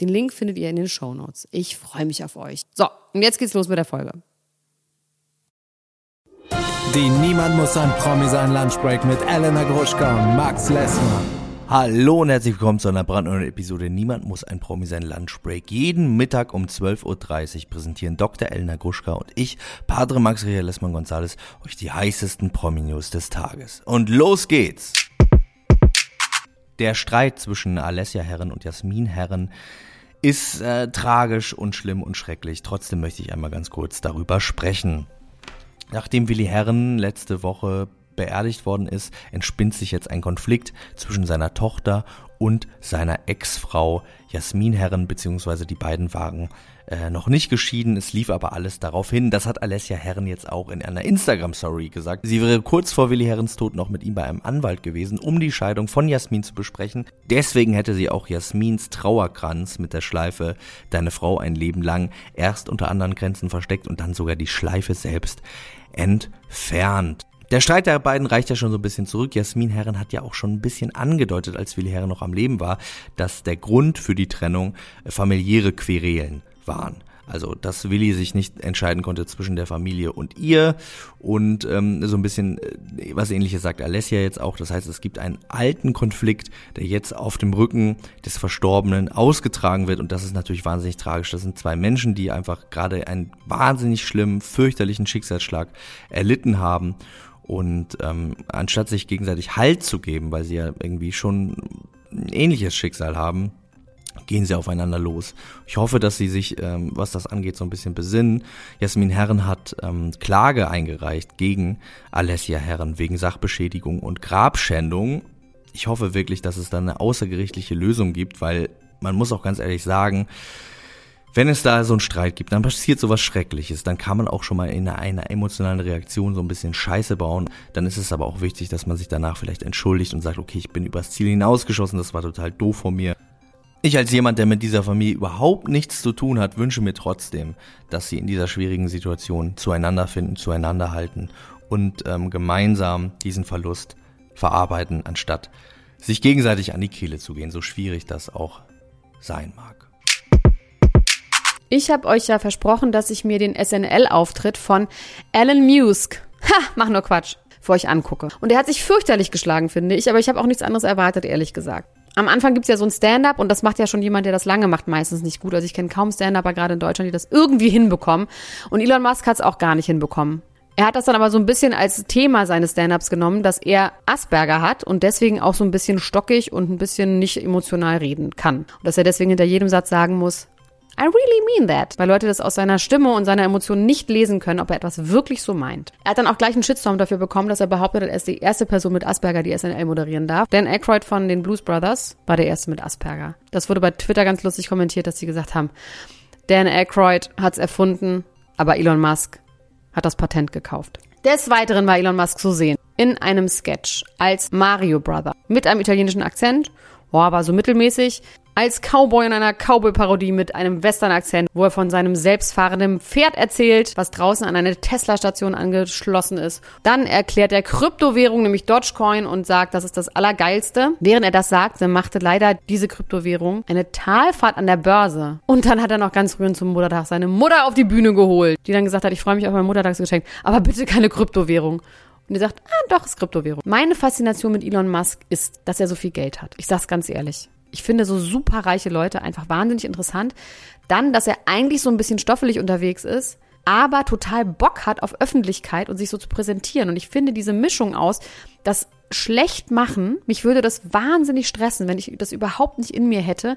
Den Link findet ihr in den Show Notes. Ich freue mich auf euch. So, und jetzt geht's los mit der Folge. Die Niemand muss ein Promi sein Lunchbreak mit Elena Gruschka und Max Lessmann. Hallo und herzlich willkommen zu einer brandneuen Episode Niemand muss ein Promi sein Lunchbreak. Jeden Mittag um 12.30 Uhr präsentieren Dr. Elena Gruschka und ich, Padre Max Ria Lessmann Gonzales, euch die heißesten Promi-News des Tages. Und los geht's! Der Streit zwischen Alessia Herren und Jasmin Herren ist äh, tragisch und schlimm und schrecklich. Trotzdem möchte ich einmal ganz kurz darüber sprechen. Nachdem Willi Herren letzte Woche beerdigt worden ist, entspinnt sich jetzt ein Konflikt zwischen seiner Tochter und seiner Ex-Frau Jasmin Herren, beziehungsweise die beiden waren äh, noch nicht geschieden. Es lief aber alles darauf hin. Das hat Alessia Herren jetzt auch in einer Instagram-Story gesagt. Sie wäre kurz vor Willi Herrens Tod noch mit ihm bei einem Anwalt gewesen, um die Scheidung von Jasmin zu besprechen. Deswegen hätte sie auch Jasmins Trauerkranz mit der Schleife Deine Frau ein Leben lang erst unter anderen Grenzen versteckt und dann sogar die Schleife selbst entfernt. Der Streit der beiden reicht ja schon so ein bisschen zurück. Jasmin Herren hat ja auch schon ein bisschen angedeutet, als Willi Herren noch am Leben war, dass der Grund für die Trennung familiäre Querelen waren. Also, dass Willi sich nicht entscheiden konnte zwischen der Familie und ihr und ähm, so ein bisschen äh, was ähnliches sagt Alessia jetzt auch. Das heißt, es gibt einen alten Konflikt, der jetzt auf dem Rücken des Verstorbenen ausgetragen wird und das ist natürlich wahnsinnig tragisch. Das sind zwei Menschen, die einfach gerade einen wahnsinnig schlimmen, fürchterlichen Schicksalsschlag erlitten haben und ähm, anstatt sich gegenseitig Halt zu geben, weil sie ja irgendwie schon ein ähnliches Schicksal haben, gehen sie aufeinander los. Ich hoffe, dass sie sich, ähm, was das angeht, so ein bisschen besinnen. Jasmin Herren hat ähm, Klage eingereicht gegen Alessia Herren wegen Sachbeschädigung und Grabschändung. Ich hoffe wirklich, dass es da eine außergerichtliche Lösung gibt, weil man muss auch ganz ehrlich sagen, wenn es da so einen Streit gibt, dann passiert sowas Schreckliches, dann kann man auch schon mal in einer, emotionalen Reaktion so ein bisschen Scheiße bauen. Dann ist es aber auch wichtig, dass man sich danach vielleicht entschuldigt und sagt, okay, ich bin übers Ziel hinausgeschossen, das war total doof von mir. Ich als jemand, der mit dieser Familie überhaupt nichts zu tun hat, wünsche mir trotzdem, dass sie in dieser schwierigen Situation zueinander finden, zueinander halten und ähm, gemeinsam diesen Verlust verarbeiten, anstatt sich gegenseitig an die Kehle zu gehen, so schwierig das auch sein mag. Ich habe euch ja versprochen, dass ich mir den SNL-Auftritt von Alan Musk, ha, mach nur Quatsch, für euch angucke. Und er hat sich fürchterlich geschlagen, finde ich, aber ich habe auch nichts anderes erwartet, ehrlich gesagt am Anfang gibt's ja so ein Stand-up und das macht ja schon jemand, der das lange macht, meistens nicht gut. Also ich kenne kaum Stand-Upper gerade in Deutschland, die das irgendwie hinbekommen. Und Elon Musk hat's auch gar nicht hinbekommen. Er hat das dann aber so ein bisschen als Thema seines Stand-ups genommen, dass er Asperger hat und deswegen auch so ein bisschen stockig und ein bisschen nicht emotional reden kann. Und dass er deswegen hinter jedem Satz sagen muss, I really mean that. Weil Leute das aus seiner Stimme und seiner Emotionen nicht lesen können, ob er etwas wirklich so meint. Er hat dann auch gleich einen Shitstorm dafür bekommen, dass er behauptet hat, er ist die erste Person mit Asperger, die SNL moderieren darf. Dan Aykroyd von den Blues Brothers war der erste mit Asperger. Das wurde bei Twitter ganz lustig kommentiert, dass sie gesagt haben, Dan Aykroyd hat's erfunden, aber Elon Musk hat das Patent gekauft. Des Weiteren war Elon Musk zu sehen in einem Sketch als Mario Brother mit einem italienischen Akzent, oh, aber so mittelmäßig, als Cowboy in einer Cowboy-Parodie mit einem Western-Akzent, wo er von seinem selbstfahrenden Pferd erzählt, was draußen an eine Tesla-Station angeschlossen ist. Dann erklärt er Kryptowährung, nämlich Dogecoin, und sagt, das ist das Allergeilste. Während er das sagte, machte leider diese Kryptowährung eine Talfahrt an der Börse. Und dann hat er noch ganz rührend zum Muttertag seine Mutter auf die Bühne geholt, die dann gesagt hat, ich freue mich auf mein Muttertagsgeschenk, aber bitte keine Kryptowährung. Und er sagt, ah, doch, ist Kryptowährung. Meine Faszination mit Elon Musk ist, dass er so viel Geld hat. Ich sag's ganz ehrlich ich finde so superreiche Leute einfach wahnsinnig interessant. Dann, dass er eigentlich so ein bisschen stoffelig unterwegs ist, aber total Bock hat auf Öffentlichkeit und sich so zu präsentieren. Und ich finde diese Mischung aus, dass schlecht machen. Mich würde das wahnsinnig stressen, wenn ich das überhaupt nicht in mir hätte,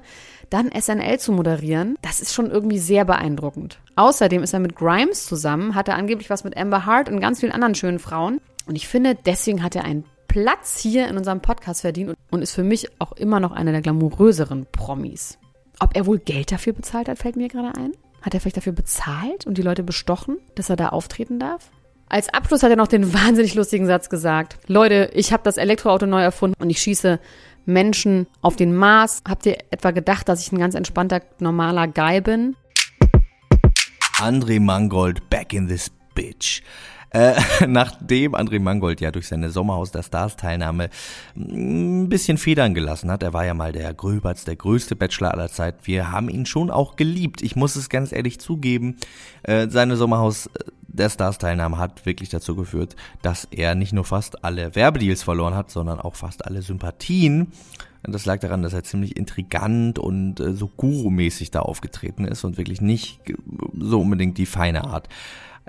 dann SNL zu moderieren. Das ist schon irgendwie sehr beeindruckend. Außerdem ist er mit Grimes zusammen, hat er angeblich was mit Amber Hart und ganz vielen anderen schönen Frauen. Und ich finde, deswegen hat er einen Platz hier in unserem Podcast verdient und ist für mich auch immer noch einer der glamouröseren Promis. Ob er wohl Geld dafür bezahlt hat, fällt mir gerade ein. Hat er vielleicht dafür bezahlt und die Leute bestochen, dass er da auftreten darf? Als Abschluss hat er noch den wahnsinnig lustigen Satz gesagt. Leute, ich habe das Elektroauto neu erfunden und ich schieße Menschen auf den Mars. Habt ihr etwa gedacht, dass ich ein ganz entspannter, normaler Guy bin? André Mangold back in this bitch. Äh, nachdem André Mangold ja durch seine Sommerhaus der Stars Teilnahme ein bisschen Federn gelassen hat, er war ja mal der Gröberts, der größte Bachelor aller Zeit, wir haben ihn schon auch geliebt. Ich muss es ganz ehrlich zugeben, äh, seine Sommerhaus der Stars Teilnahme hat wirklich dazu geführt, dass er nicht nur fast alle Werbedeals verloren hat, sondern auch fast alle Sympathien. Das lag daran, dass er ziemlich intrigant und äh, so Guru-mäßig da aufgetreten ist und wirklich nicht so unbedingt die feine Art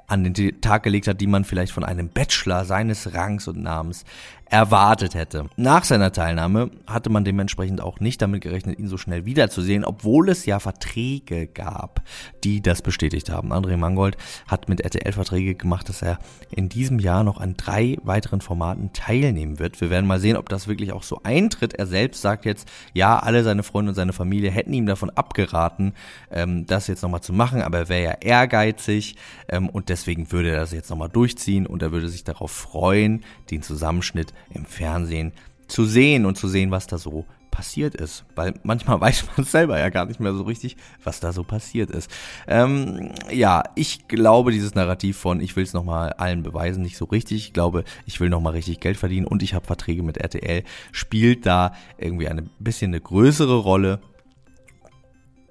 an den Tag gelegt hat, die man vielleicht von einem Bachelor seines Rangs und Namens erwartet hätte. Nach seiner Teilnahme hatte man dementsprechend auch nicht damit gerechnet, ihn so schnell wiederzusehen, obwohl es ja Verträge gab, die das bestätigt haben. André Mangold hat mit RTL Verträge gemacht, dass er in diesem Jahr noch an drei weiteren Formaten teilnehmen wird. Wir werden mal sehen, ob das wirklich auch so eintritt. Er selbst sagt jetzt, ja, alle seine Freunde und seine Familie hätten ihm davon abgeraten, ähm, das jetzt nochmal zu machen, aber er wäre ja ehrgeizig ähm, und deswegen würde er das jetzt nochmal durchziehen und er würde sich darauf freuen, den Zusammenschnitt im Fernsehen zu sehen und zu sehen, was da so passiert ist. Weil manchmal weiß man selber ja gar nicht mehr so richtig, was da so passiert ist. Ähm, ja, ich glaube, dieses Narrativ von ich will es nochmal allen beweisen, nicht so richtig. Ich glaube, ich will nochmal richtig Geld verdienen und ich habe Verträge mit RTL, spielt da irgendwie eine bisschen eine größere Rolle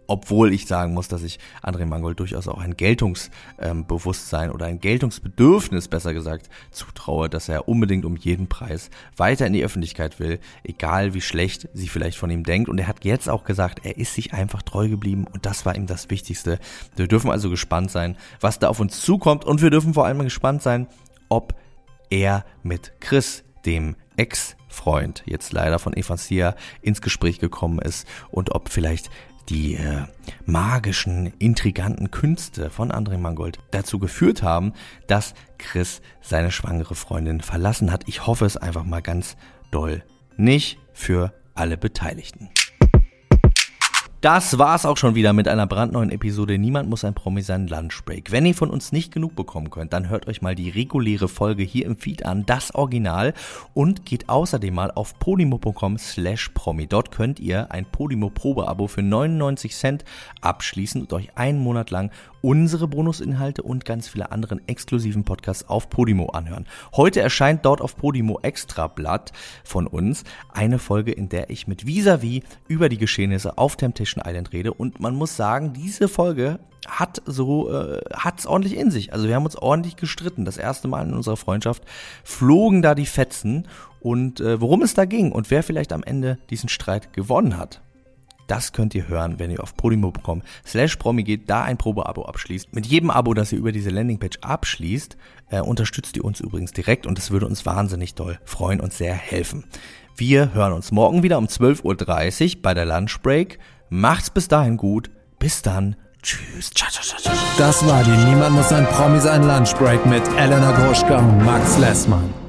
obwohl ich sagen muss, dass ich André Mangold durchaus auch ein Geltungsbewusstsein ähm, oder ein Geltungsbedürfnis, besser gesagt, zutraue, dass er unbedingt um jeden Preis weiter in die Öffentlichkeit will, egal wie schlecht sie vielleicht von ihm denkt. Und er hat jetzt auch gesagt, er ist sich einfach treu geblieben und das war ihm das Wichtigste. Wir dürfen also gespannt sein, was da auf uns zukommt und wir dürfen vor allem gespannt sein, ob er mit Chris, dem Ex-Freund, jetzt leider von Eva Sia, ins Gespräch gekommen ist und ob vielleicht die äh, magischen, intriganten Künste von André Mangold dazu geführt haben, dass Chris seine schwangere Freundin verlassen hat. Ich hoffe es einfach mal ganz doll nicht für alle Beteiligten. Das war's auch schon wieder mit einer brandneuen Episode Niemand muss ein Promi sein Lunchbreak. Wenn ihr von uns nicht genug bekommen könnt, dann hört euch mal die reguläre Folge hier im Feed an, das Original und geht außerdem mal auf podimo.com slash promi. Dort könnt ihr ein Podimo Probeabo für 99 Cent abschließen und euch einen Monat lang unsere Bonusinhalte und ganz viele anderen exklusiven Podcasts auf Podimo anhören. Heute erscheint dort auf Podimo Extrablatt von uns eine Folge, in der ich mit Visavi über die Geschehnisse auf Temptation Island rede und man muss sagen, diese Folge hat so äh, hat's ordentlich in sich. Also wir haben uns ordentlich gestritten. Das erste Mal in unserer Freundschaft flogen da die Fetzen und äh, worum es da ging und wer vielleicht am Ende diesen Streit gewonnen hat. Das könnt ihr hören, wenn ihr auf podimo.com slash promi geht, da ein Probeabo abschließt. Mit jedem Abo, das ihr über diese Landingpage abschließt, äh, unterstützt ihr uns übrigens direkt und das würde uns wahnsinnig toll freuen und sehr helfen. Wir hören uns morgen wieder um 12.30 Uhr bei der Lunchbreak. Macht's bis dahin gut. Bis dann. Tschüss. Ciao, ciao, ciao, ciao. Das war die Niemand muss ein Promi sein Lunchbreak mit Elena Gruschka und Max Lessmann.